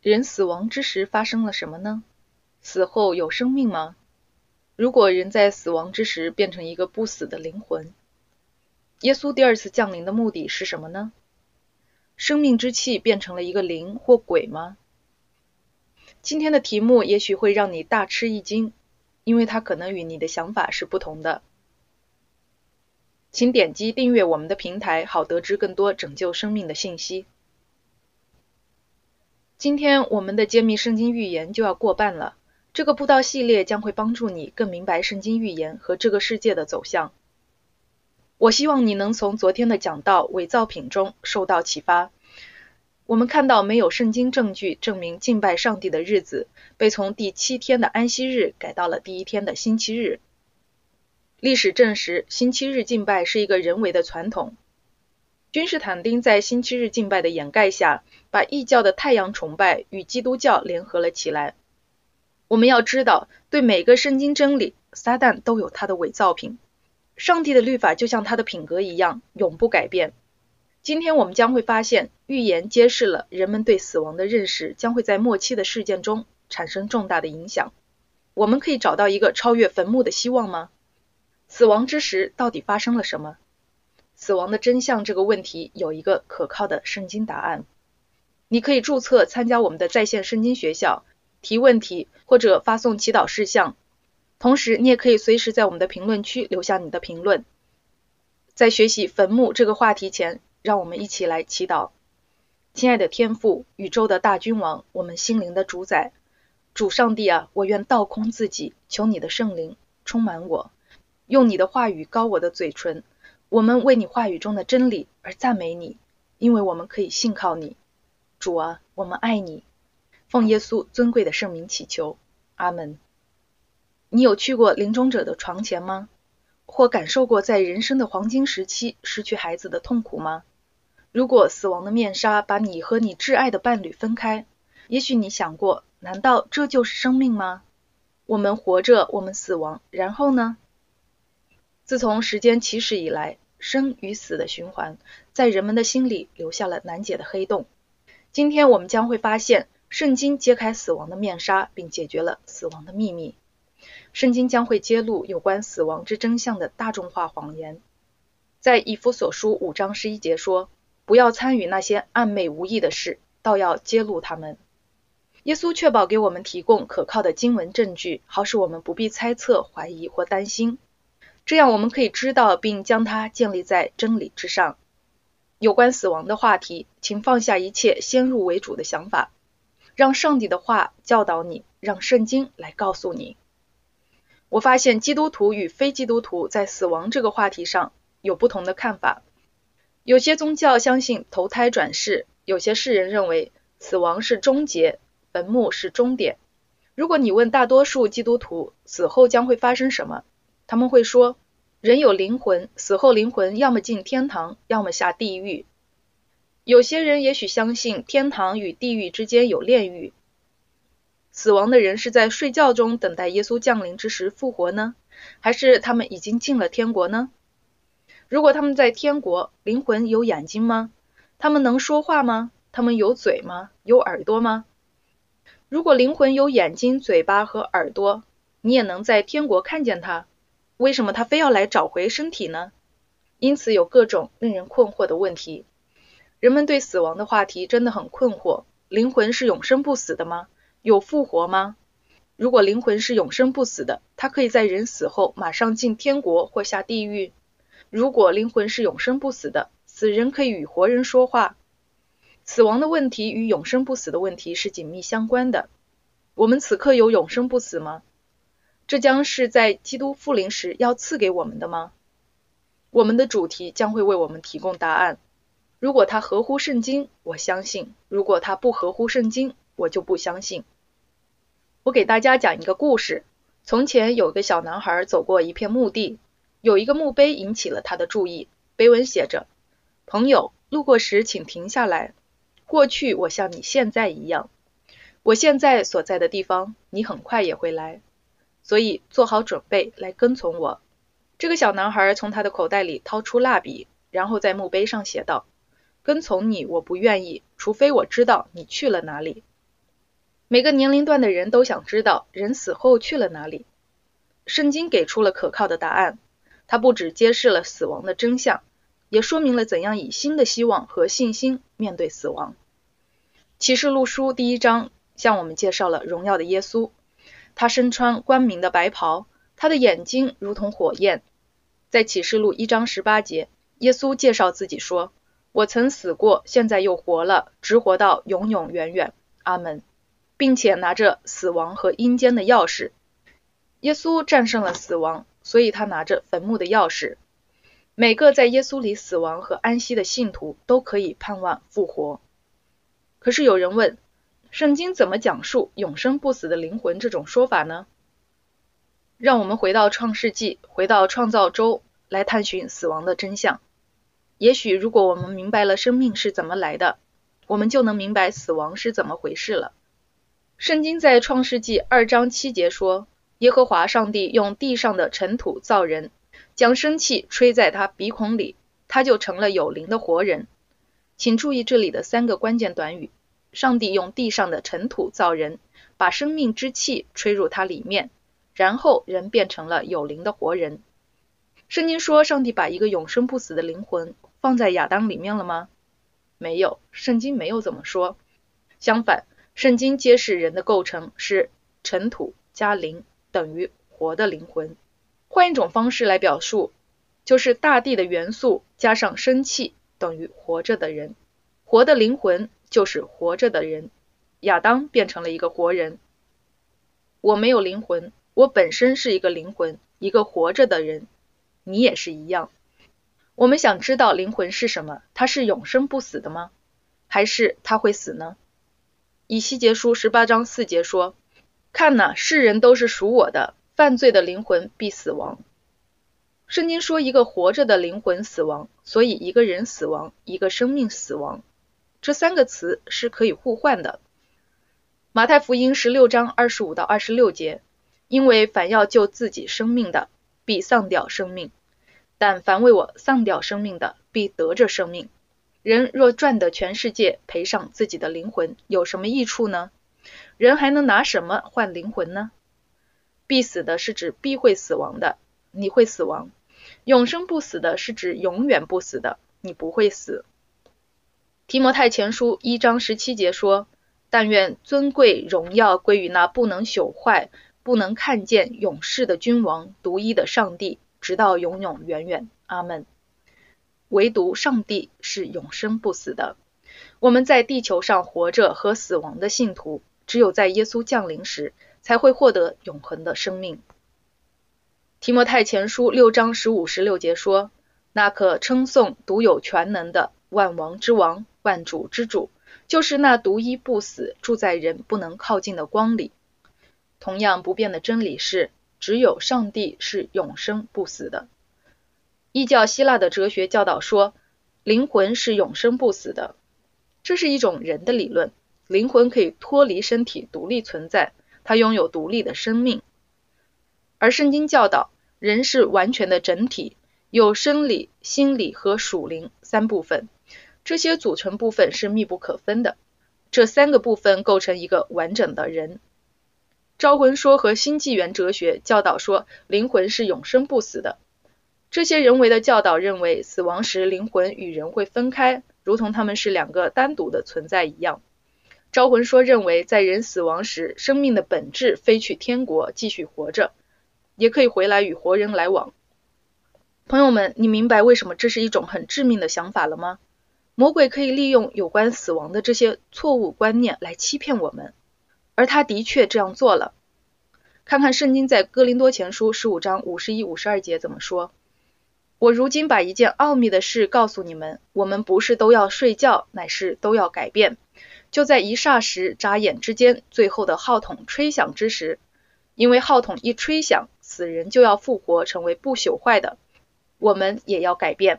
人死亡之时发生了什么呢？死后有生命吗？如果人在死亡之时变成一个不死的灵魂，耶稣第二次降临的目的是什么呢？生命之气变成了一个灵或鬼吗？今天的题目也许会让你大吃一惊，因为它可能与你的想法是不同的。请点击订阅我们的平台，好得知更多拯救生命的信息。今天我们的揭秘圣经预言就要过半了，这个布道系列将会帮助你更明白圣经预言和这个世界的走向。我希望你能从昨天的讲道伪造品中受到启发。我们看到没有圣经证据证明敬拜上帝的日子被从第七天的安息日改到了第一天的星期日。历史证实，星期日敬拜是一个人为的传统。君士坦丁在星期日敬拜的掩盖下，把异教的太阳崇拜与基督教联合了起来。我们要知道，对每个圣经真理，撒旦都有他的伪造品。上帝的律法就像他的品格一样，永不改变。今天我们将会发现，预言揭示了人们对死亡的认识将会在末期的事件中产生重大的影响。我们可以找到一个超越坟墓的希望吗？死亡之时到底发生了什么？死亡的真相这个问题有一个可靠的圣经答案。你可以注册参加我们的在线圣经学校，提问题或者发送祈祷事项。同时，你也可以随时在我们的评论区留下你的评论。在学习坟墓这个话题前，让我们一起来祈祷。亲爱的天父，宇宙的大君王，我们心灵的主宰，主上帝啊，我愿倒空自己，求你的圣灵充满我，用你的话语高我的嘴唇。我们为你话语中的真理而赞美你，因为我们可以信靠你。主啊，我们爱你。奉耶稣尊贵的圣名祈求，阿门。你有去过临终者的床前吗？或感受过在人生的黄金时期失去孩子的痛苦吗？如果死亡的面纱把你和你挚爱的伴侣分开，也许你想过，难道这就是生命吗？我们活着，我们死亡，然后呢？自从时间起始以来，生与死的循环在人们的心里留下了难解的黑洞。今天我们将会发现，圣经揭开死亡的面纱，并解决了死亡的秘密。圣经将会揭露有关死亡之真相的大众化谎言。在以弗所书五章十一节说：“不要参与那些暧昧无益的事，倒要揭露他们。”耶稣确保给我们提供可靠的经文证据，好使我们不必猜测、怀疑或担心。这样我们可以知道并将它建立在真理之上。有关死亡的话题，请放下一切先入为主的想法，让上帝的话教导你，让圣经来告诉你。我发现基督徒与非基督徒在死亡这个话题上有不同的看法。有些宗教相信投胎转世，有些世人认为死亡是终结，坟墓是终点。如果你问大多数基督徒死后将会发生什么，他们会说人有灵魂，死后灵魂要么进天堂，要么下地狱。有些人也许相信天堂与地狱之间有炼狱。死亡的人是在睡觉中等待耶稣降临之时复活呢，还是他们已经进了天国呢？如果他们在天国，灵魂有眼睛吗？他们能说话吗？他们有嘴吗？有耳朵吗？如果灵魂有眼睛、嘴巴和耳朵，你也能在天国看见他，为什么他非要来找回身体呢？因此有各种令人困惑的问题。人们对死亡的话题真的很困惑：灵魂是永生不死的吗？有复活吗？如果灵魂是永生不死的，它可以在人死后马上进天国或下地狱。如果灵魂是永生不死的，死人可以与活人说话。死亡的问题与永生不死的问题是紧密相关的。我们此刻有永生不死吗？这将是在基督复临时要赐给我们的吗？我们的主题将会为我们提供答案。如果它合乎圣经，我相信；如果它不合乎圣经，我就不相信。我给大家讲一个故事。从前有个小男孩走过一片墓地，有一个墓碑引起了他的注意。碑文写着：“朋友，路过时请停下来。过去我像你现在一样，我现在所在的地方，你很快也会来。所以做好准备来跟从我。”这个小男孩从他的口袋里掏出蜡笔，然后在墓碑上写道：“跟从你，我不愿意，除非我知道你去了哪里。”每个年龄段的人都想知道人死后去了哪里。圣经给出了可靠的答案，它不只揭示了死亡的真相，也说明了怎样以新的希望和信心面对死亡。启示录书第一章向我们介绍了荣耀的耶稣，他身穿光明的白袍，他的眼睛如同火焰。在启示录一章十八节，耶稣介绍自己说：“我曾死过，现在又活了，直活到永永远远。阿门。”并且拿着死亡和阴间的钥匙。耶稣战胜了死亡，所以他拿着坟墓的钥匙。每个在耶稣里死亡和安息的信徒都可以盼望复活。可是有人问，圣经怎么讲述永生不死的灵魂这种说法呢？让我们回到创世纪，回到创造周，来探寻死亡的真相。也许如果我们明白了生命是怎么来的，我们就能明白死亡是怎么回事了。圣经在创世纪二章七节说。耶和华上帝用地上的尘土造人，将生气吹在他鼻孔里，他就成了有灵的活人。请注意这里的三个关键短语：上帝用地上的尘土造人，把生命之气吹入他里面，然后人变成了有灵的活人。圣经说，上帝把一个永生不死的灵魂放在亚当里面了吗？没有，圣经没有这么说。相反，圣经揭示人的构成是尘土加灵。等于活的灵魂。换一种方式来表述，就是大地的元素加上生气等于活着的人。活的灵魂就是活着的人。亚当变成了一个活人。我没有灵魂，我本身是一个灵魂，一个活着的人。你也是一样。我们想知道灵魂是什么？它是永生不死的吗？还是它会死呢？以西结书十八章四节说。看呐，世人都是属我的，犯罪的灵魂必死亡。圣经说一个活着的灵魂死亡，所以一个人死亡，一个生命死亡，这三个词是可以互换的。马太福音十六章二十五到二十六节，因为凡要救自己生命的，必丧掉生命；但凡为我丧掉生命的，必得着生命。人若赚得全世界，赔上自己的灵魂，有什么益处呢？人还能拿什么换灵魂呢？必死的是指必会死亡的，你会死亡；永生不死的是指永远不死的，你不会死。提摩太前书一章十七节说：“但愿尊贵荣耀归于那不能朽坏、不能看见永世的君王，独一的上帝，直到永永远远。”阿门。唯独上帝是永生不死的。我们在地球上活着和死亡的信徒。只有在耶稣降临时，才会获得永恒的生命。提摩太前书六章十五十六节说：“那可称颂独有全能的万王之王、万主之主，就是那独一不死、住在人不能靠近的光里。”同样不变的真理是，只有上帝是永生不死的。异教希腊的哲学教导说，灵魂是永生不死的，这是一种人的理论。灵魂可以脱离身体独立存在，它拥有独立的生命。而圣经教导，人是完全的整体，有生理、心理和属灵三部分，这些组成部分是密不可分的。这三个部分构成一个完整的人。招魂说和新纪元哲学教导说，灵魂是永生不死的。这些人为的教导认为，死亡时灵魂与人会分开，如同他们是两个单独的存在一样。招魂说认为，在人死亡时，生命的本质飞去天国继续活着，也可以回来与活人来往。朋友们，你明白为什么这是一种很致命的想法了吗？魔鬼可以利用有关死亡的这些错误观念来欺骗我们，而他的确这样做了。看看圣经在哥林多前书十五章五十一、五十二节怎么说：“我如今把一件奥秘的事告诉你们，我们不是都要睡觉，乃是都要改变。”就在一霎时、眨眼之间，最后的号筒吹响之时，因为号筒一吹响，死人就要复活，成为不朽坏的。我们也要改变。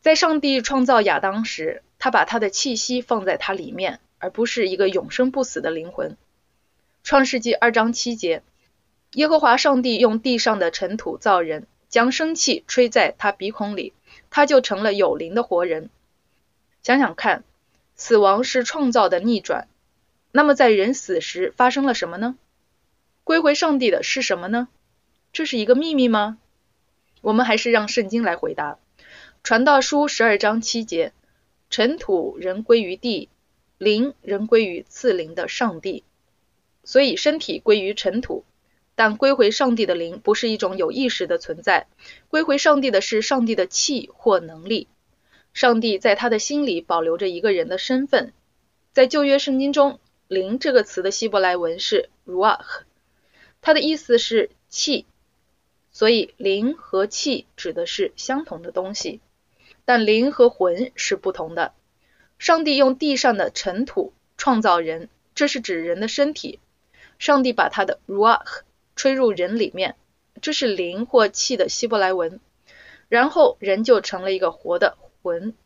在上帝创造亚当时，他把他的气息放在他里面，而不是一个永生不死的灵魂。创世纪二章七节，耶和华上帝用地上的尘土造人，将生气吹在他鼻孔里，他就成了有灵的活人。想想看。死亡是创造的逆转，那么在人死时发生了什么呢？归回上帝的是什么呢？这是一个秘密吗？我们还是让圣经来回答。传道书十二章七节：尘土人归于地，灵人归于赐灵的上帝。所以身体归于尘土，但归回上帝的灵不是一种有意识的存在，归回上帝的是上帝的气或能力。上帝在他的心里保留着一个人的身份。在旧约圣经中，“灵”这个词的希伯来文是 ruach，它的意思是气。所以灵和气指的是相同的东西，但灵和魂是不同的。上帝用地上的尘土创造人，这是指人的身体。上帝把他的 ruach 吹入人里面，这是灵或气的希伯来文，然后人就成了一个活的魂。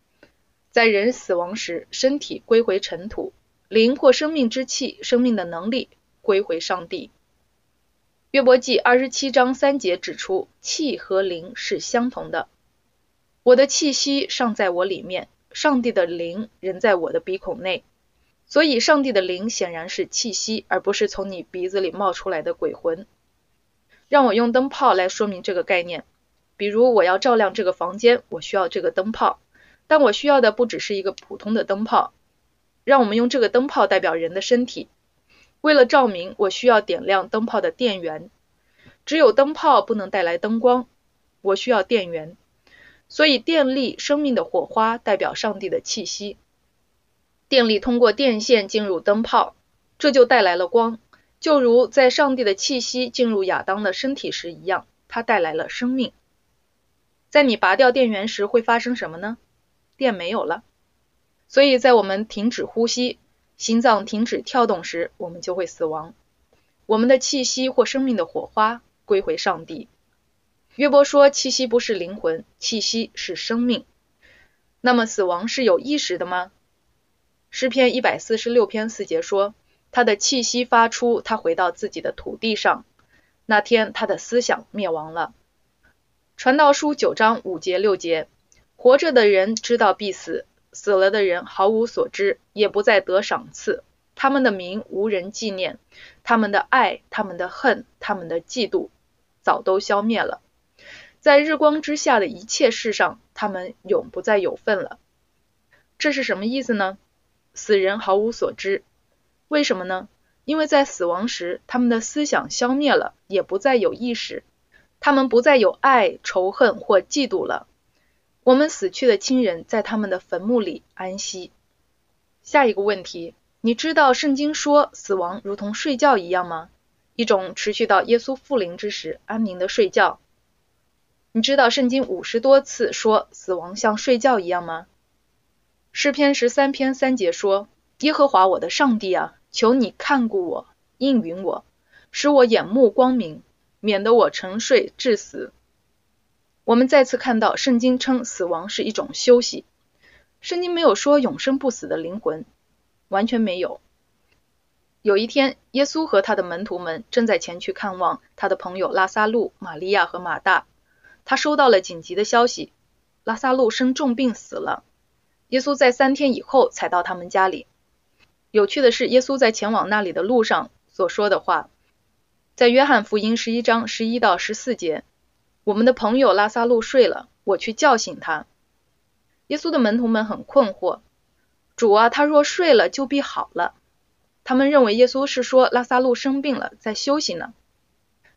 在人死亡时，身体归回尘土，灵或生命之气、生命的能力归回上帝。约伯记二十七章三节指出，气和灵是相同的。我的气息尚在我里面，上帝的灵仍在我的鼻孔内。所以，上帝的灵显然是气息，而不是从你鼻子里冒出来的鬼魂。让我用灯泡来说明这个概念。比如，我要照亮这个房间，我需要这个灯泡，但我需要的不只是一个普通的灯泡。让我们用这个灯泡代表人的身体。为了照明，我需要点亮灯泡的电源。只有灯泡不能带来灯光，我需要电源。所以，电力、生命的火花代表上帝的气息。电力通过电线进入灯泡，这就带来了光，就如在上帝的气息进入亚当的身体时一样，它带来了生命。在你拔掉电源时会发生什么呢？电没有了，所以在我们停止呼吸、心脏停止跳动时，我们就会死亡。我们的气息或生命的火花归回上帝。约伯说：“气息不是灵魂，气息是生命。”那么死亡是有意识的吗？诗篇一百四十六篇四节说：“他的气息发出，他回到自己的土地上。那天，他的思想灭亡了。”传道书九章五节六节：“活着的人知道必死，死了的人毫无所知，也不再得赏赐。他们的名无人纪念，他们的爱、他们的恨、他们的嫉妒，早都消灭了。在日光之下的一切事上，他们永不再有份了。”这是什么意思呢？死人毫无所知，为什么呢？因为在死亡时，他们的思想消灭了，也不再有意识，他们不再有爱、仇恨或嫉妒了。我们死去的亲人在他们的坟墓里安息。下一个问题，你知道圣经说死亡如同睡觉一样吗？一种持续到耶稣复临之时安宁的睡觉。你知道圣经五十多次说死亡像睡觉一样吗？诗篇十三篇三节说：“耶和华我的上帝啊，求你看顾我，应允我，使我眼目光明，免得我沉睡致死。”我们再次看到圣经称死亡是一种休息。圣经没有说永生不死的灵魂，完全没有。有一天，耶稣和他的门徒们正在前去看望他的朋友拉萨路、玛利亚和马大。他收到了紧急的消息：拉萨路生重病死了。耶稣在三天以后才到他们家里。有趣的是，耶稣在前往那里的路上所说的话，在约翰福音十一章十一到十四节：“我们的朋友拉萨路睡了，我去叫醒他。”耶稣的门徒们很困惑：“主啊，他若睡了，就必好了。”他们认为耶稣是说拉萨路生病了，在休息呢。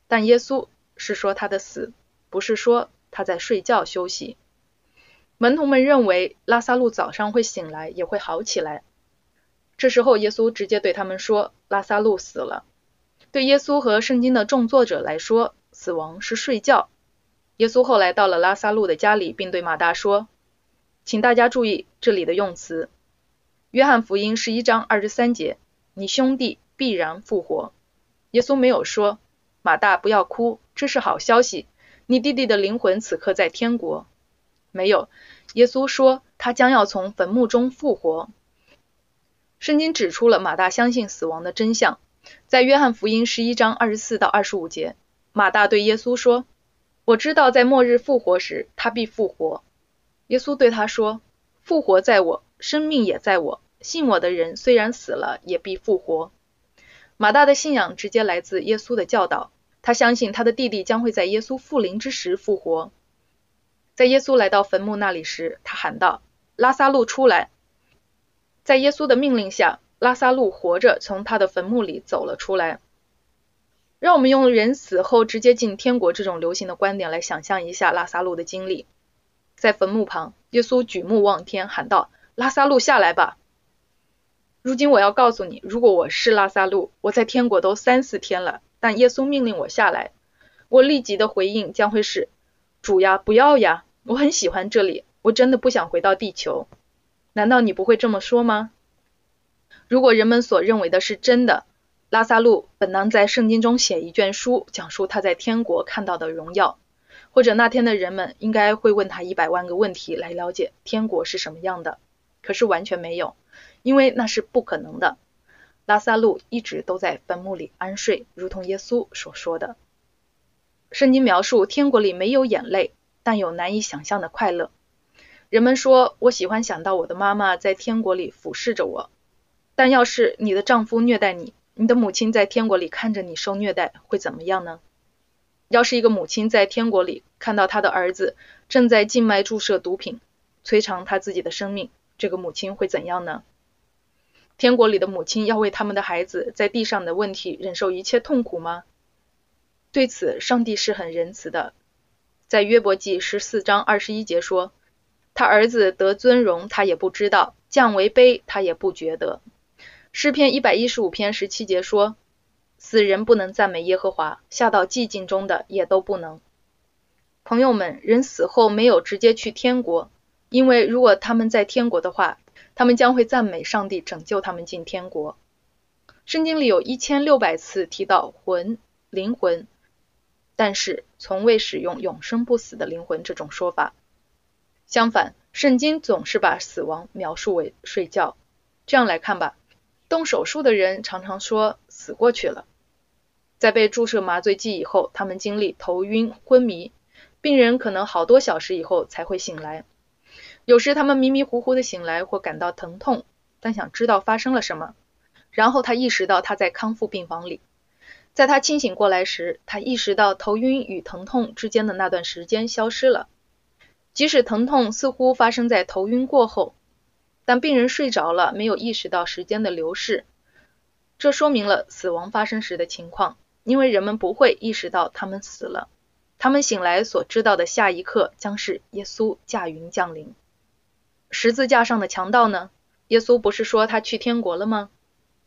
但耶稣是说他的死，不是说他在睡觉休息。门徒们认为拉萨路早上会醒来，也会好起来。这时候，耶稣直接对他们说：“拉萨路死了。”对耶稣和圣经的众作者来说，死亡是睡觉。耶稣后来到了拉萨路的家里，并对马大说：“请大家注意这里的用词。约翰福音十一章二十三节，你兄弟必然复活。”耶稣没有说：“马大不要哭，这是好消息，你弟弟的灵魂此刻在天国。”没有，耶稣说他将要从坟墓中复活。圣经指出了马大相信死亡的真相，在约翰福音十一章二十四到二十五节，马大对耶稣说：“我知道在末日复活时他必复活。”耶稣对他说：“复活在我，生命也在我。信我的人虽然死了，也必复活。马大的信仰直接来自耶稣的教导，他相信他的弟弟将会在耶稣复临之时复活。在耶稣来到坟墓那里时，他喊道：“拉萨路出来！”在耶稣的命令下，拉萨路活着从他的坟墓里走了出来。让我们用人死后直接进天国这种流行的观点来想象一下拉萨路的经历。在坟墓旁，耶稣举目望天，喊道：“拉萨路下来吧！”如今我要告诉你，如果我是拉萨路，我在天国都三四天了，但耶稣命令我下来，我立即的回应将会是：“主呀，不要呀！我很喜欢这里，我真的不想回到地球。”难道你不会这么说吗？如果人们所认为的是真的，拉萨路本能在圣经中写一卷书，讲述他在天国看到的荣耀，或者那天的人们应该会问他一百万个问题来了解天国是什么样的。可是完全没有。因为那是不可能的。拉萨路一直都在坟墓里安睡，如同耶稣所说的。圣经描述天国里没有眼泪，但有难以想象的快乐。人们说，我喜欢想到我的妈妈在天国里俯视着我。但要是你的丈夫虐待你，你的母亲在天国里看着你受虐待，会怎么样呢？要是一个母亲在天国里看到她的儿子正在静脉注射毒品，摧残他自己的生命，这个母亲会怎样呢？天国里的母亲要为他们的孩子在地上的问题忍受一切痛苦吗？对此，上帝是很仁慈的。在约伯记十四章二十一节说：“他儿子得尊荣，他也不知道；降为卑，他也不觉得。”诗篇一百一十五篇十七节说：“死人不能赞美耶和华，下到寂静中的也都不能。”朋友们，人死后没有直接去天国，因为如果他们在天国的话，他们将会赞美上帝拯救他们进天国。圣经里有一千六百次提到魂、灵魂，但是从未使用永生不死的灵魂这种说法。相反，圣经总是把死亡描述为睡觉。这样来看吧，动手术的人常常说死过去了。在被注射麻醉剂以后，他们经历头晕、昏迷，病人可能好多小时以后才会醒来。有时他们迷迷糊糊的醒来或感到疼痛，但想知道发生了什么。然后他意识到他在康复病房里。在他清醒过来时，他意识到头晕与疼痛之间的那段时间消失了。即使疼痛似乎发生在头晕过后，但病人睡着了，没有意识到时间的流逝。这说明了死亡发生时的情况，因为人们不会意识到他们死了。他们醒来所知道的下一刻将是耶稣驾云降临。十字架上的强盗呢？耶稣不是说他去天国了吗？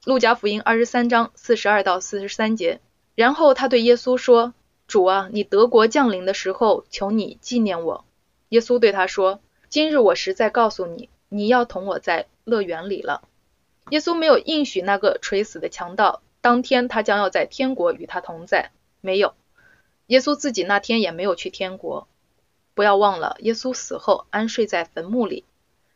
路加福音二十三章四十二到四十三节。然后他对耶稣说：“主啊，你德国降临的时候，求你纪念我。”耶稣对他说：“今日我实在告诉你，你要同我在乐园里了。”耶稣没有应许那个垂死的强盗，当天他将要在天国与他同在。没有，耶稣自己那天也没有去天国。不要忘了，耶稣死后安睡在坟墓里。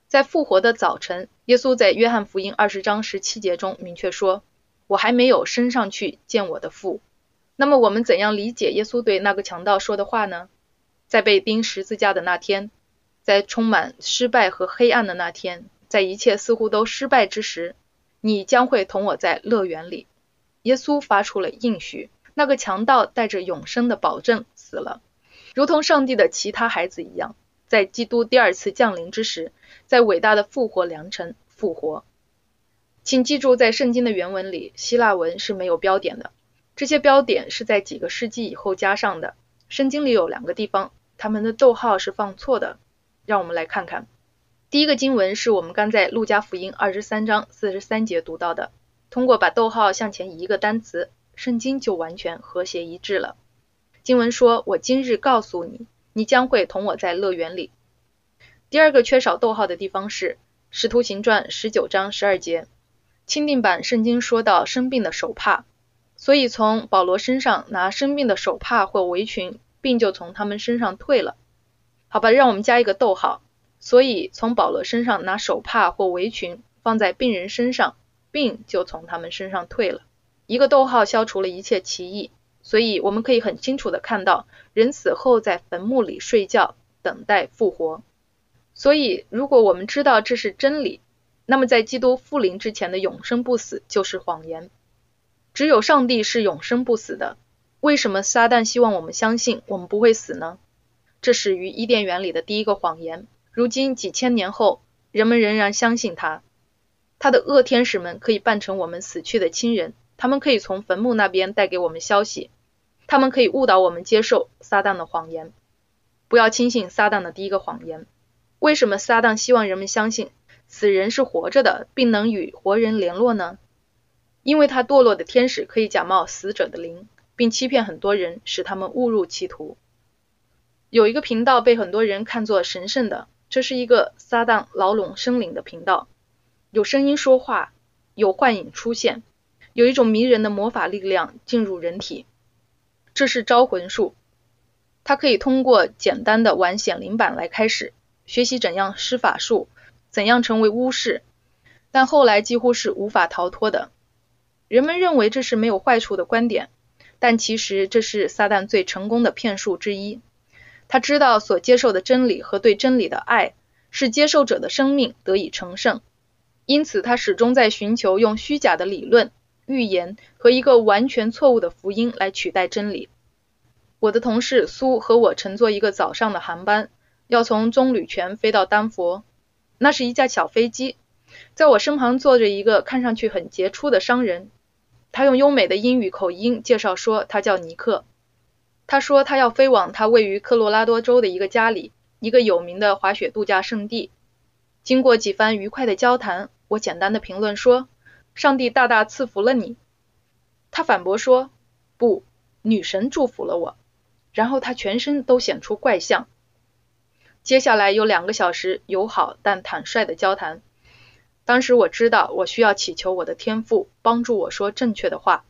在复活的早晨，耶稣在约翰福音二十章十七节中明确说：“我还没有升上去见我的父。”那么我们怎样理解耶稣对那个强盗说的话呢？在被钉十字架的那天，在充满失败和黑暗的那天，在一切似乎都失败之时，你将会同我在乐园里。耶稣发出了应许，那个强盗带着永生的保证死了，如同上帝的其他孩子一样。在基督第二次降临之时，在伟大的复活良辰复活。请记住，在圣经的原文里，希腊文是没有标点的，这些标点是在几个世纪以后加上的。圣经里有两个地方，他们的逗号是放错的。让我们来看看，第一个经文是我们刚在路加福音二十三章四十三节读到的。通过把逗号向前移一个单词，圣经就完全和谐一致了。经文说：“我今日告诉你。”你将会同我在乐园里。第二个缺少逗号的地方是《使徒行传》十九章十二节，钦定版圣经说到生病的手帕，所以从保罗身上拿生病的手帕或围裙，病就从他们身上退了。好吧，让我们加一个逗号，所以从保罗身上拿手帕或围裙放在病人身上，病就从他们身上退了。一个逗号消除了一切歧义。所以我们可以很清楚的看到，人死后在坟墓里睡觉，等待复活。所以，如果我们知道这是真理，那么在基督复临之前的永生不死就是谎言。只有上帝是永生不死的。为什么撒旦希望我们相信我们不会死呢？这始于伊甸园里的第一个谎言。如今几千年后，人们仍然相信他。他的恶天使们可以扮成我们死去的亲人，他们可以从坟墓那边带给我们消息，他们可以误导我们接受撒旦的谎言。不要轻信撒旦的第一个谎言。为什么撒旦希望人们相信死人是活着的，并能与活人联络呢？因为他堕落的天使可以假冒死者的灵，并欺骗很多人，使他们误入歧途。有一个频道被很多人看作神圣的。这是一个撒旦牢笼生灵的频道，有声音说话，有幻影出现，有一种迷人的魔法力量进入人体。这是招魂术，它可以通过简单的玩显灵板来开始学习怎样施法术，怎样成为巫师，但后来几乎是无法逃脱的。人们认为这是没有坏处的观点，但其实这是撒旦最成功的骗术之一。他知道所接受的真理和对真理的爱，是接受者的生命得以成圣，因此他始终在寻求用虚假的理论、预言和一个完全错误的福音来取代真理。我的同事苏和我乘坐一个早上的航班，要从棕榈泉飞到丹佛。那是一架小飞机，在我身旁坐着一个看上去很杰出的商人，他用优美的英语口音介绍说，他叫尼克。他说他要飞往他位于科罗拉多州的一个家里，一个有名的滑雪度假胜地。经过几番愉快的交谈，我简单的评论说：“上帝大大赐福了你。”他反驳说：“不，女神祝福了我。”然后他全身都显出怪相。接下来有两个小时友好但坦率的交谈。当时我知道我需要祈求我的天赋帮助我说正确的话。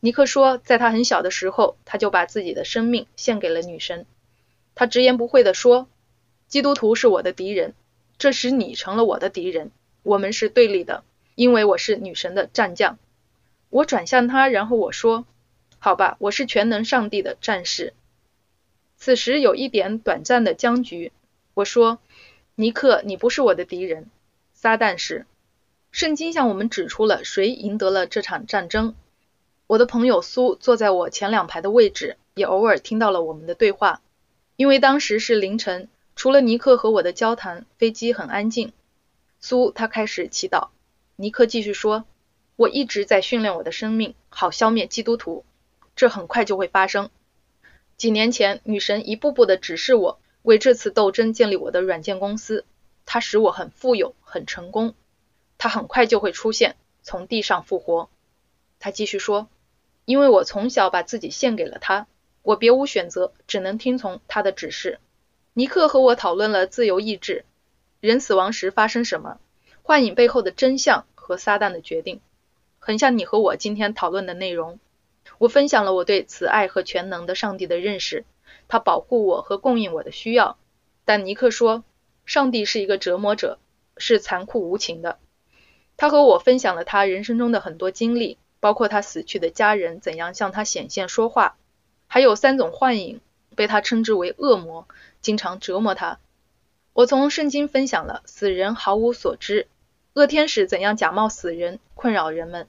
尼克说，在他很小的时候，他就把自己的生命献给了女神。他直言不讳地说：“基督徒是我的敌人，这使你成了我的敌人。我们是对立的，因为我是女神的战将。”我转向他，然后我说：“好吧，我是全能上帝的战士。”此时有一点短暂的僵局。我说：“尼克，你不是我的敌人，撒旦是。圣经向我们指出了谁赢得了这场战争。”我的朋友苏坐在我前两排的位置，也偶尔听到了我们的对话。因为当时是凌晨，除了尼克和我的交谈，飞机很安静。苏他开始祈祷，尼克继续说：“我一直在训练我的生命，好消灭基督徒，这很快就会发生。几年前，女神一步步的指示我为这次斗争建立我的软件公司，它使我很富有，很成功。它很快就会出现，从地上复活。”他继续说。因为我从小把自己献给了他，我别无选择，只能听从他的指示。尼克和我讨论了自由意志、人死亡时发生什么、幻影背后的真相和撒旦的决定，很像你和我今天讨论的内容。我分享了我对慈爱和全能的上帝的认识，他保护我和供应我的需要。但尼克说，上帝是一个折磨者，是残酷无情的。他和我分享了他人生中的很多经历。包括他死去的家人怎样向他显现说话，还有三种幻影被他称之为恶魔，经常折磨他。我从圣经分享了死人毫无所知，恶天使怎样假冒死人困扰人们。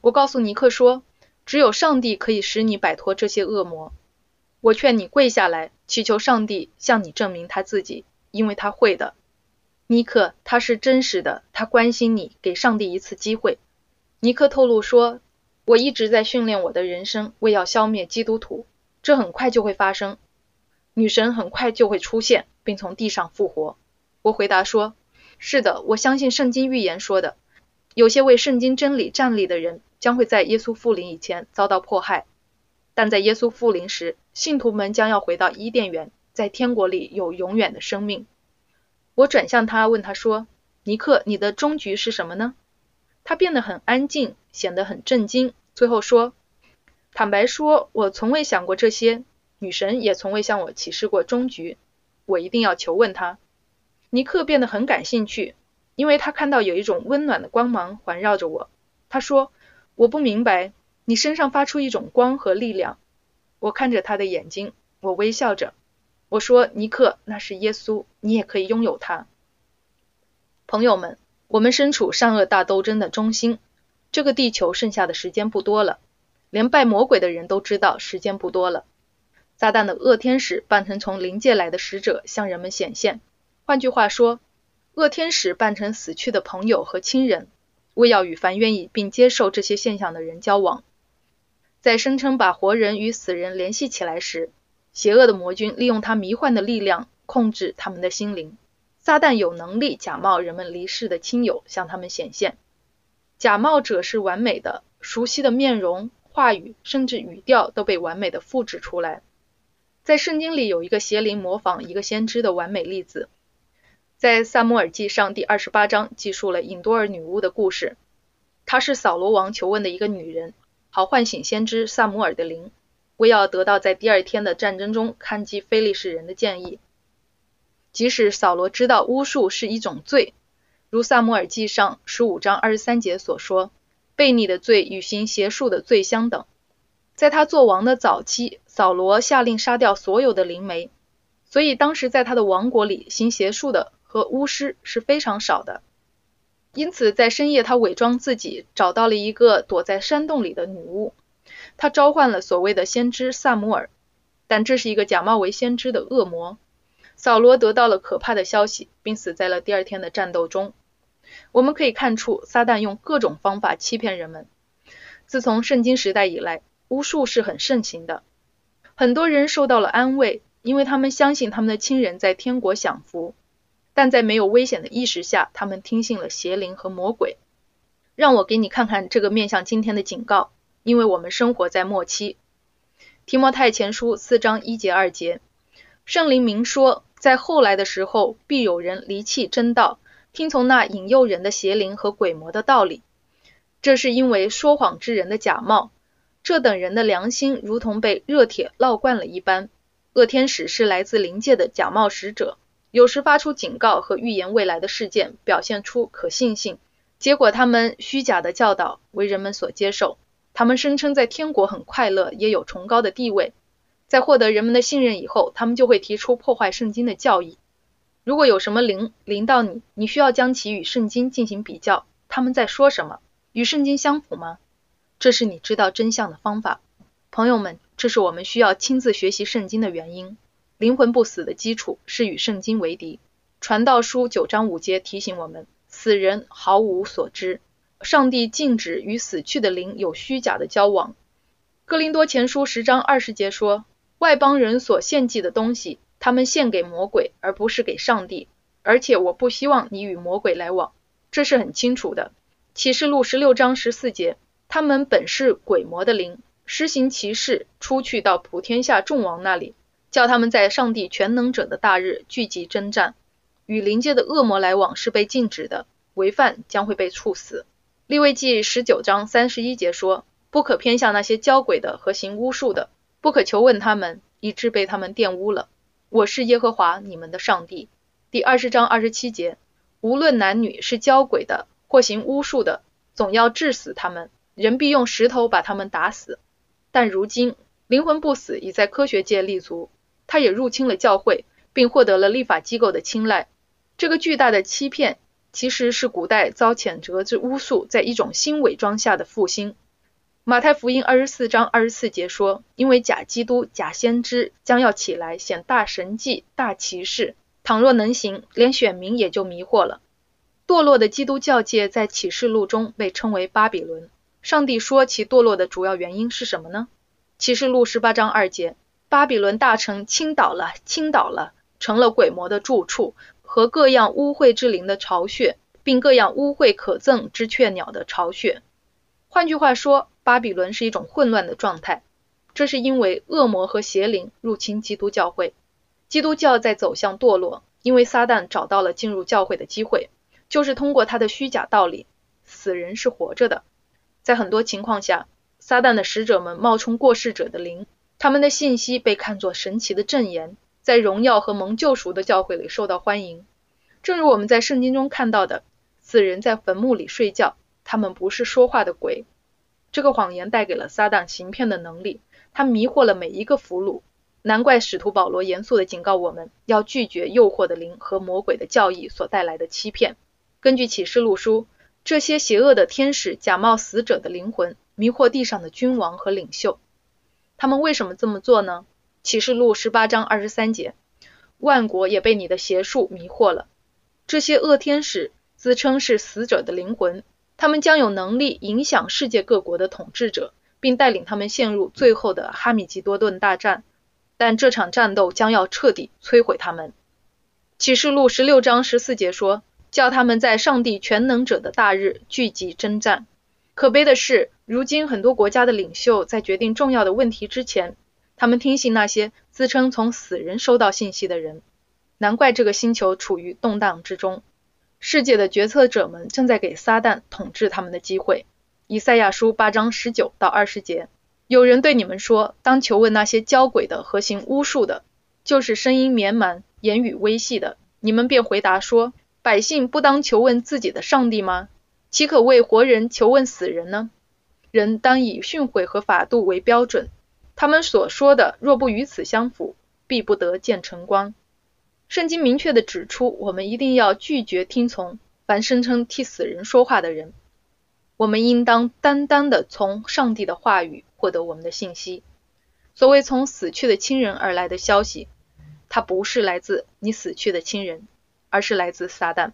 我告诉尼克说，只有上帝可以使你摆脱这些恶魔。我劝你跪下来，祈求上帝向你证明他自己，因为他会的。尼克，他是真实的，他关心你，给上帝一次机会。尼克透露说：“我一直在训练我的人生，为要消灭基督徒。这很快就会发生，女神很快就会出现，并从地上复活。”我回答说：“是的，我相信圣经预言说的，有些为圣经真理站立的人将会在耶稣复临以前遭到迫害，但在耶稣复临时，信徒们将要回到伊甸园，在天国里有永远的生命。”我转向他，问他说：“尼克，你的终局是什么呢？”他变得很安静，显得很震惊。最后说：“坦白说，我从未想过这些，女神也从未向我启示过终局。我一定要求问他。”尼克变得很感兴趣，因为他看到有一种温暖的光芒环绕着我。他说：“我不明白，你身上发出一种光和力量。”我看着他的眼睛，我微笑着。我说：“尼克，那是耶稣，你也可以拥有他。”朋友们。我们身处善恶大斗争的中心，这个地球剩下的时间不多了。连拜魔鬼的人都知道时间不多了。撒旦的恶天使扮成从灵界来的使者向人们显现。换句话说，恶天使扮成死去的朋友和亲人，为要与凡愿意并接受这些现象的人交往。在声称把活人与死人联系起来时，邪恶的魔君利用他迷幻的力量控制他们的心灵。撒旦有能力假冒人们离世的亲友向他们显现，假冒者是完美的，熟悉的面容、话语甚至语调都被完美的复制出来。在圣经里有一个邪灵模仿一个先知的完美例子，在萨摩尔记上第二十八章记述了隐多尔女巫的故事。她是扫罗王求问的一个女人，好唤醒先知萨摩尔的灵，为要得到在第二天的战争中抗击非利士人的建议。即使扫罗知道巫术是一种罪，如《萨姆尔记上》十五章二十三节所说，悖逆的罪与行邪术的罪相等。在他做王的早期，扫罗下令杀掉所有的灵媒，所以当时在他的王国里行邪术的和巫师是非常少的。因此，在深夜，他伪装自己，找到了一个躲在山洞里的女巫，他召唤了所谓的先知萨姆尔，但这是一个假冒为先知的恶魔。扫罗得到了可怕的消息，并死在了第二天的战斗中。我们可以看出，撒旦用各种方法欺骗人们。自从圣经时代以来，巫术是很盛行的。很多人受到了安慰，因为他们相信他们的亲人在天国享福。但在没有危险的意识下，他们听信了邪灵和魔鬼。让我给你看看这个面向今天的警告，因为我们生活在末期。提摩太前书四章一节二节，圣灵明说。在后来的时候，必有人离弃真道，听从那引诱人的邪灵和鬼魔的道理。这是因为说谎之人的假冒，这等人的良心如同被热铁烙惯了一般。恶天使是来自灵界的假冒使者，有时发出警告和预言未来的事件，表现出可信性。结果，他们虚假的教导为人们所接受。他们声称在天国很快乐，也有崇高的地位。在获得人们的信任以后，他们就会提出破坏圣经的教义。如果有什么灵临到你，你需要将其与圣经进行比较。他们在说什么？与圣经相符吗？这是你知道真相的方法。朋友们，这是我们需要亲自学习圣经的原因。灵魂不死的基础是与圣经为敌。传道书九章五节提醒我们：死人毫无所知。上帝禁止与死去的灵有虚假的交往。哥林多前书十章二十节说。外邦人所献祭的东西，他们献给魔鬼，而不是给上帝。而且我不希望你与魔鬼来往，这是很清楚的。启示录十六章十四节，他们本是鬼魔的灵，施行歧视，出去到普天下众王那里，叫他们在上帝全能者的大日聚集征战。与灵界的恶魔来往是被禁止的，违犯将会被处死。利未记十九章三十一节说，不可偏向那些交鬼的和行巫术的。不可求问他们，以致被他们玷污了。我是耶和华你们的上帝。第二十章二十七节，无论男女是交鬼的或行巫术的，总要治死他们，人必用石头把他们打死。但如今灵魂不死已在科学界立足，他也入侵了教会，并获得了立法机构的青睐。这个巨大的欺骗，其实是古代遭谴责之巫术在一种新伪装下的复兴。马太福音二十四章二十四节说：“因为假基督、假先知将要起来显大神迹、大奇事，倘若能行，连选民也就迷惑了。”堕落的基督教界在启示录中被称为巴比伦。上帝说其堕落的主要原因是什么呢？启示录十八章二节：“巴比伦大城倾倒了，倾倒了，成了鬼魔的住处和各样污秽之灵的巢穴，并各样污秽可憎之雀鸟的巢穴。”换句话说，巴比伦是一种混乱的状态，这是因为恶魔和邪灵入侵基督教会，基督教在走向堕落，因为撒旦找到了进入教会的机会，就是通过他的虚假道理，死人是活着的。在很多情况下，撒旦的使者们冒充过世者的灵，他们的信息被看作神奇的证言，在荣耀和蒙救赎的教会里受到欢迎。正如我们在圣经中看到的，死人在坟墓里睡觉。他们不是说话的鬼，这个谎言带给了撒旦行骗的能力，他迷惑了每一个俘虏。难怪使徒保罗严肃地警告我们要拒绝诱惑的灵和魔鬼的教义所带来的欺骗。根据启示录书，这些邪恶的天使假冒死者的灵魂，迷惑地上的君王和领袖。他们为什么这么做呢？启示录十八章二十三节，万国也被你的邪术迷惑了。这些恶天使自称是死者的灵魂，他们将有能力影响世界各国的统治者，并带领他们陷入最后的哈米吉多顿大战。但这场战斗将要彻底摧毁他们。启示录十六章十四节说，叫他们在上帝全能者的大日聚集征战。可悲的是，如今很多国家的领袖在决定重要的问题之前，他们听信那些自称从死人收到信息的人。难怪这个星球处于动荡之中。世界的决策者们正在给撒旦统治他们的机会。以赛亚书八章十九到二十节，有人对你们说：当求问那些交鬼的和行巫术的，就是声音绵蛮、言语微细的，你们便回答说：百姓不当求问自己的上帝吗？岂可为活人求问死人呢？人当以训诲和法度为标准，他们所说的若不与此相符，必不得见晨光。圣经明确的指出，我们一定要拒绝听从凡声称替死人说话的人。我们应当单单的从上帝的话语获得我们的信息。所谓从死去的亲人而来的消息，它不是来自你死去的亲人，而是来自撒旦。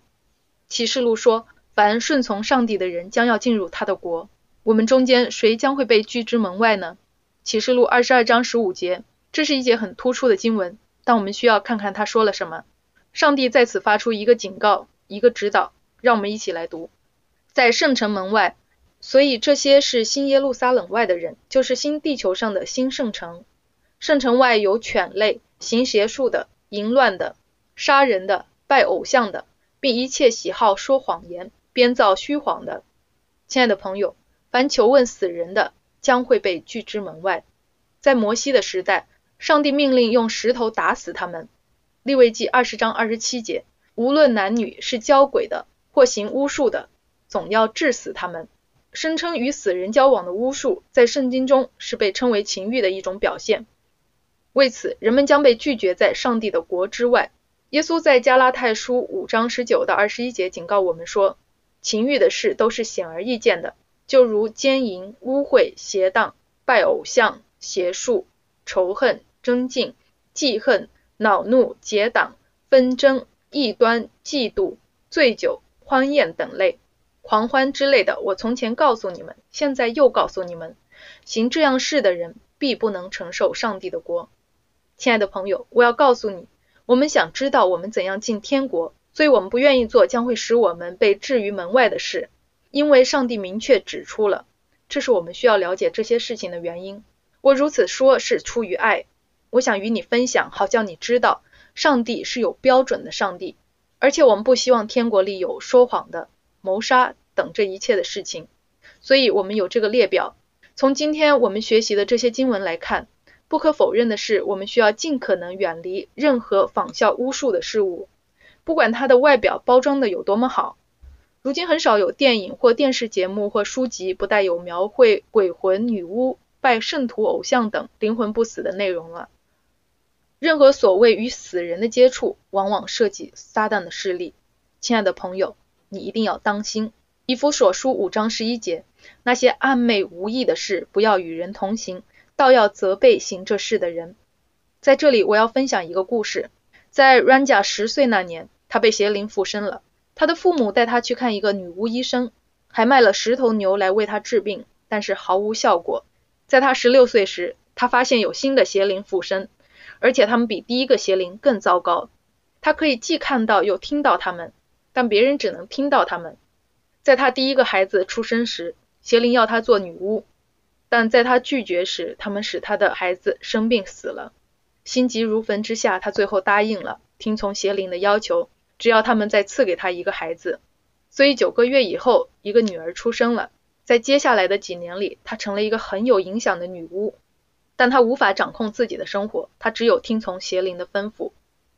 启示录说。凡顺从上帝的人将要进入他的国。我们中间谁将会被拒之门外呢？启示录二十二章十五节，这是一节很突出的经文，但我们需要看看他说了什么。上帝在此发出一个警告，一个指导，让我们一起来读。在圣城门外，所以这些是新耶路撒冷外的人，就是新地球上的新圣城。圣城外有犬类、行邪术的、淫乱的、杀人的、拜偶像的，并一切喜好说谎言。编造虚谎的，亲爱的朋友，凡求问死人的，将会被拒之门外。在摩西的时代，上帝命令用石头打死他们。利未记二十章二十七节，无论男女，是交鬼的或行巫术的，总要治死他们。声称与死人交往的巫术，在圣经中是被称为情欲的一种表现。为此，人们将被拒绝在上帝的国之外。耶稣在加拉太书五章十九到二十一节警告我们说。情欲的事都是显而易见的，就如奸淫、污秽、邪荡、拜偶像、邪术、仇恨、争竞、记恨、恼怒、结党、纷争、异端、嫉妒、醉酒、欢宴等类，狂欢之类的。我从前告诉你们，现在又告诉你们，行这样事的人必不能承受上帝的国。亲爱的朋友，我要告诉你，我们想知道我们怎样进天国。所以我们不愿意做将会使我们被置于门外的事，因为上帝明确指出了，这是我们需要了解这些事情的原因。我如此说，是出于爱。我想与你分享，好叫你知道，上帝是有标准的上帝，而且我们不希望天国里有说谎的、谋杀等这一切的事情。所以，我们有这个列表。从今天我们学习的这些经文来看，不可否认的是，我们需要尽可能远离任何仿效巫术的事物。不管它的外表包装的有多么好，如今很少有电影或电视节目或书籍不带有描绘鬼魂、女巫、拜圣徒偶像等灵魂不死的内容了。任何所谓与死人的接触，往往涉及撒旦的势力。亲爱的朋友，你一定要当心。以弗所书五章十一节，那些暗昧无益的事，不要与人同行，倒要责备行这事的人。在这里，我要分享一个故事，在 Raja 十岁那年。他被邪灵附身了，他的父母带他去看一个女巫医生，还卖了十头牛来为他治病，但是毫无效果。在他十六岁时，他发现有新的邪灵附身，而且他们比第一个邪灵更糟糕。他可以既看到又听到他们，但别人只能听到他们。在他第一个孩子出生时，邪灵要他做女巫，但在他拒绝时，他们使他的孩子生病死了。心急如焚之下，他最后答应了，听从邪灵的要求。只要他们再赐给他一个孩子，所以九个月以后，一个女儿出生了。在接下来的几年里，她成了一个很有影响的女巫，但她无法掌控自己的生活，她只有听从邪灵的吩咐。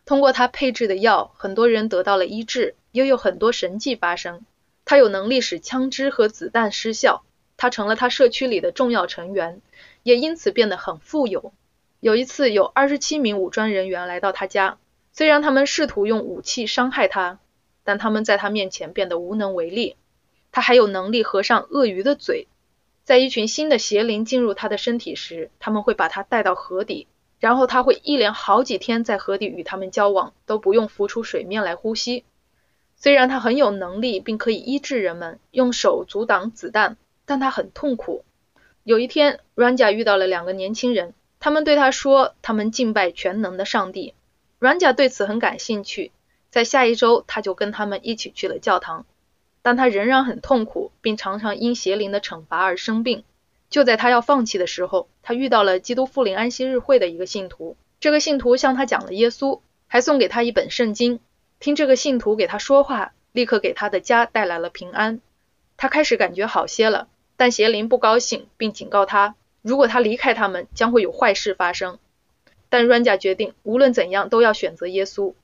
通过她配制的药，很多人得到了医治，也有很多神迹发生。她有能力使枪支和子弹失效，她成了她社区里的重要成员，也因此变得很富有。有一次，有二十七名武装人员来到她家。虽然他们试图用武器伤害他，但他们在他面前变得无能为力。他还有能力合上鳄鱼的嘴。在一群新的邪灵进入他的身体时，他们会把他带到河底，然后他会一连好几天在河底与他们交往，都不用浮出水面来呼吸。虽然他很有能力，并可以医治人们，用手阻挡子弹，但他很痛苦。有一天，Raja 遇到了两个年轻人，他们对他说，他们敬拜全能的上帝。阮甲对此很感兴趣，在下一周，他就跟他们一起去了教堂。但他仍然很痛苦，并常常因邪灵的惩罚而生病。就在他要放弃的时候，他遇到了基督复临安息日会的一个信徒。这个信徒向他讲了耶稣，还送给他一本圣经。听这个信徒给他说话，立刻给他的家带来了平安。他开始感觉好些了。但邪灵不高兴，并警告他，如果他离开他们，将会有坏事发生。但 Raja 决定，无论怎样都要选择耶稣。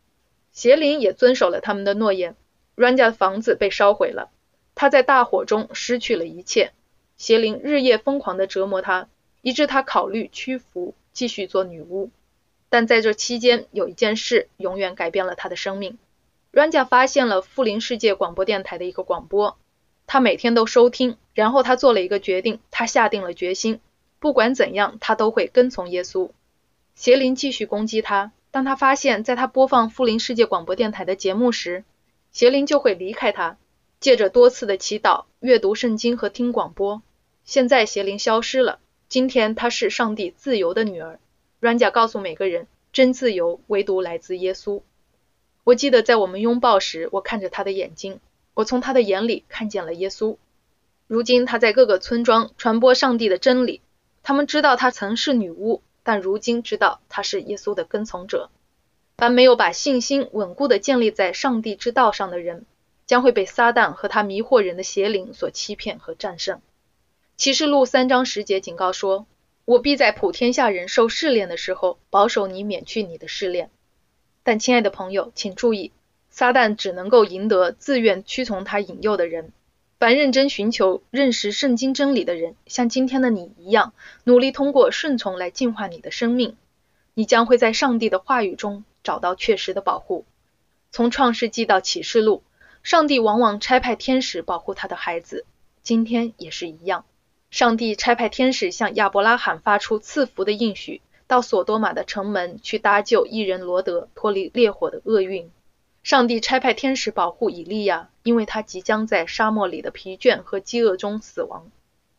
邪灵也遵守了他们的诺言。，Raja 的房子被烧毁了，他在大火中失去了一切。邪灵日夜疯狂地折磨他，以致他考虑屈服，继续做女巫。但在这期间，有一件事永远改变了他的生命。Raja 发现了富林世界广播电台的一个广播。他每天都收听，然后他做了一个决定，他下定了决心，不管怎样，他都会跟从耶稣。邪灵继续攻击他，当他发现，在他播放富林世界广播电台的节目时，邪灵就会离开他。借着多次的祈祷、阅读圣经和听广播，现在邪灵消失了。今天他是上帝自由的女儿。软甲告诉每个人，真自由唯独来自耶稣。我记得在我们拥抱时，我看着他的眼睛。我从他的眼里看见了耶稣。如今他在各个村庄传播上帝的真理。他们知道他曾是女巫，但如今知道他是耶稣的跟从者。凡没有把信心稳固地建立在上帝之道上的人，将会被撒旦和他迷惑人的邪灵所欺骗和战胜。启示录三章十节警告说：“我必在普天下人受试炼的时候，保守你免去你的试炼。”但亲爱的朋友，请注意。撒旦只能够赢得自愿屈从他引诱的人。凡认真寻求认识圣经真理的人，像今天的你一样，努力通过顺从来净化你的生命，你将会在上帝的话语中找到确实的保护。从创世纪到启示录，上帝往往差派天使保护他的孩子，今天也是一样。上帝差派天使向亚伯拉罕发出赐福的应许，到索多玛的城门去搭救一人罗德脱离烈火的厄运。上帝差派天使保护以利亚，因为他即将在沙漠里的疲倦和饥饿中死亡。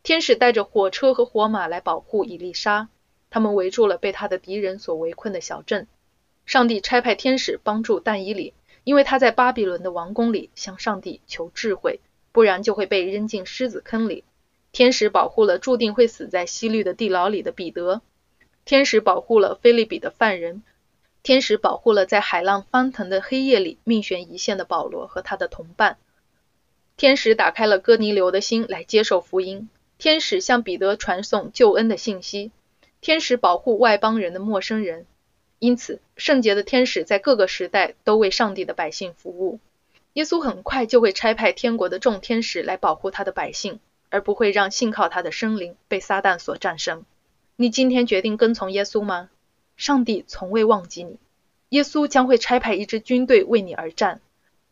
天使带着火车和火马来保护以利沙，他们围住了被他的敌人所围困的小镇。上帝差派天使帮助但以里，因为他在巴比伦的王宫里向上帝求智慧，不然就会被扔进狮子坑里。天使保护了注定会死在西律的地牢里的彼得。天使保护了菲利比的犯人。天使保护了在海浪翻腾的黑夜里命悬一线的保罗和他的同伴。天使打开了哥尼流的心来接受福音。天使向彼得传送救恩的信息。天使保护外邦人的陌生人。因此，圣洁的天使在各个时代都为上帝的百姓服务。耶稣很快就会差派天国的众天使来保护他的百姓，而不会让信靠他的生灵被撒旦所战胜。你今天决定跟从耶稣吗？上帝从未忘记你，耶稣将会差派一支军队为你而战。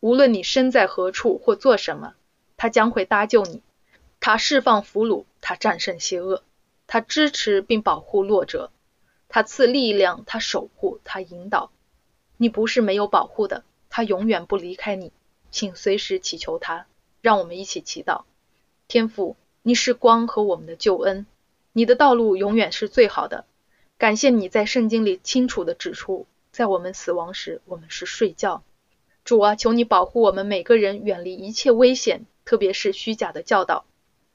无论你身在何处或做什么，他将会搭救你。他释放俘虏，他战胜邪恶，他支持并保护弱者，他赐力量，他守护，他引导。你不是没有保护的，他永远不离开你，请随时祈求他。让我们一起祈祷：天父，你是光和我们的救恩，你的道路永远是最好的。感谢你在圣经里清楚地指出，在我们死亡时，我们是睡觉。主啊，求你保护我们每个人远离一切危险，特别是虚假的教导。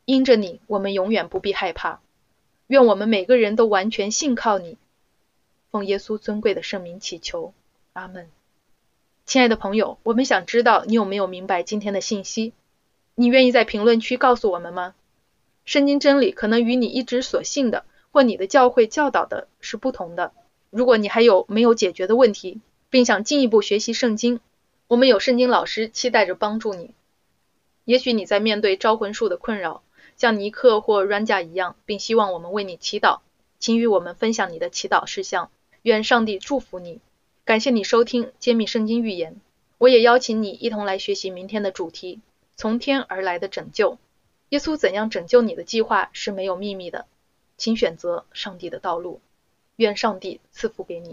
因着你，我们永远不必害怕。愿我们每个人都完全信靠你。奉耶稣尊贵的圣名祈求，阿门。亲爱的朋友，我们想知道你有没有明白今天的信息？你愿意在评论区告诉我们吗？圣经真理可能与你一直所信的。或你的教会教导的是不同的，如果你还有没有解决的问题，并想进一步学习圣经，我们有圣经老师期待着帮助你。也许你在面对招魂术的困扰，像尼克或 Raja 一样，并希望我们为你祈祷。请与我们分享你的祈祷事项，愿上帝祝福你。感谢你收听揭秘圣经预言，我也邀请你一同来学习明天的主题，从天而来的拯救。耶稣怎样拯救你的计划是没有秘密的。请选择上帝的道路。愿上帝赐福给你。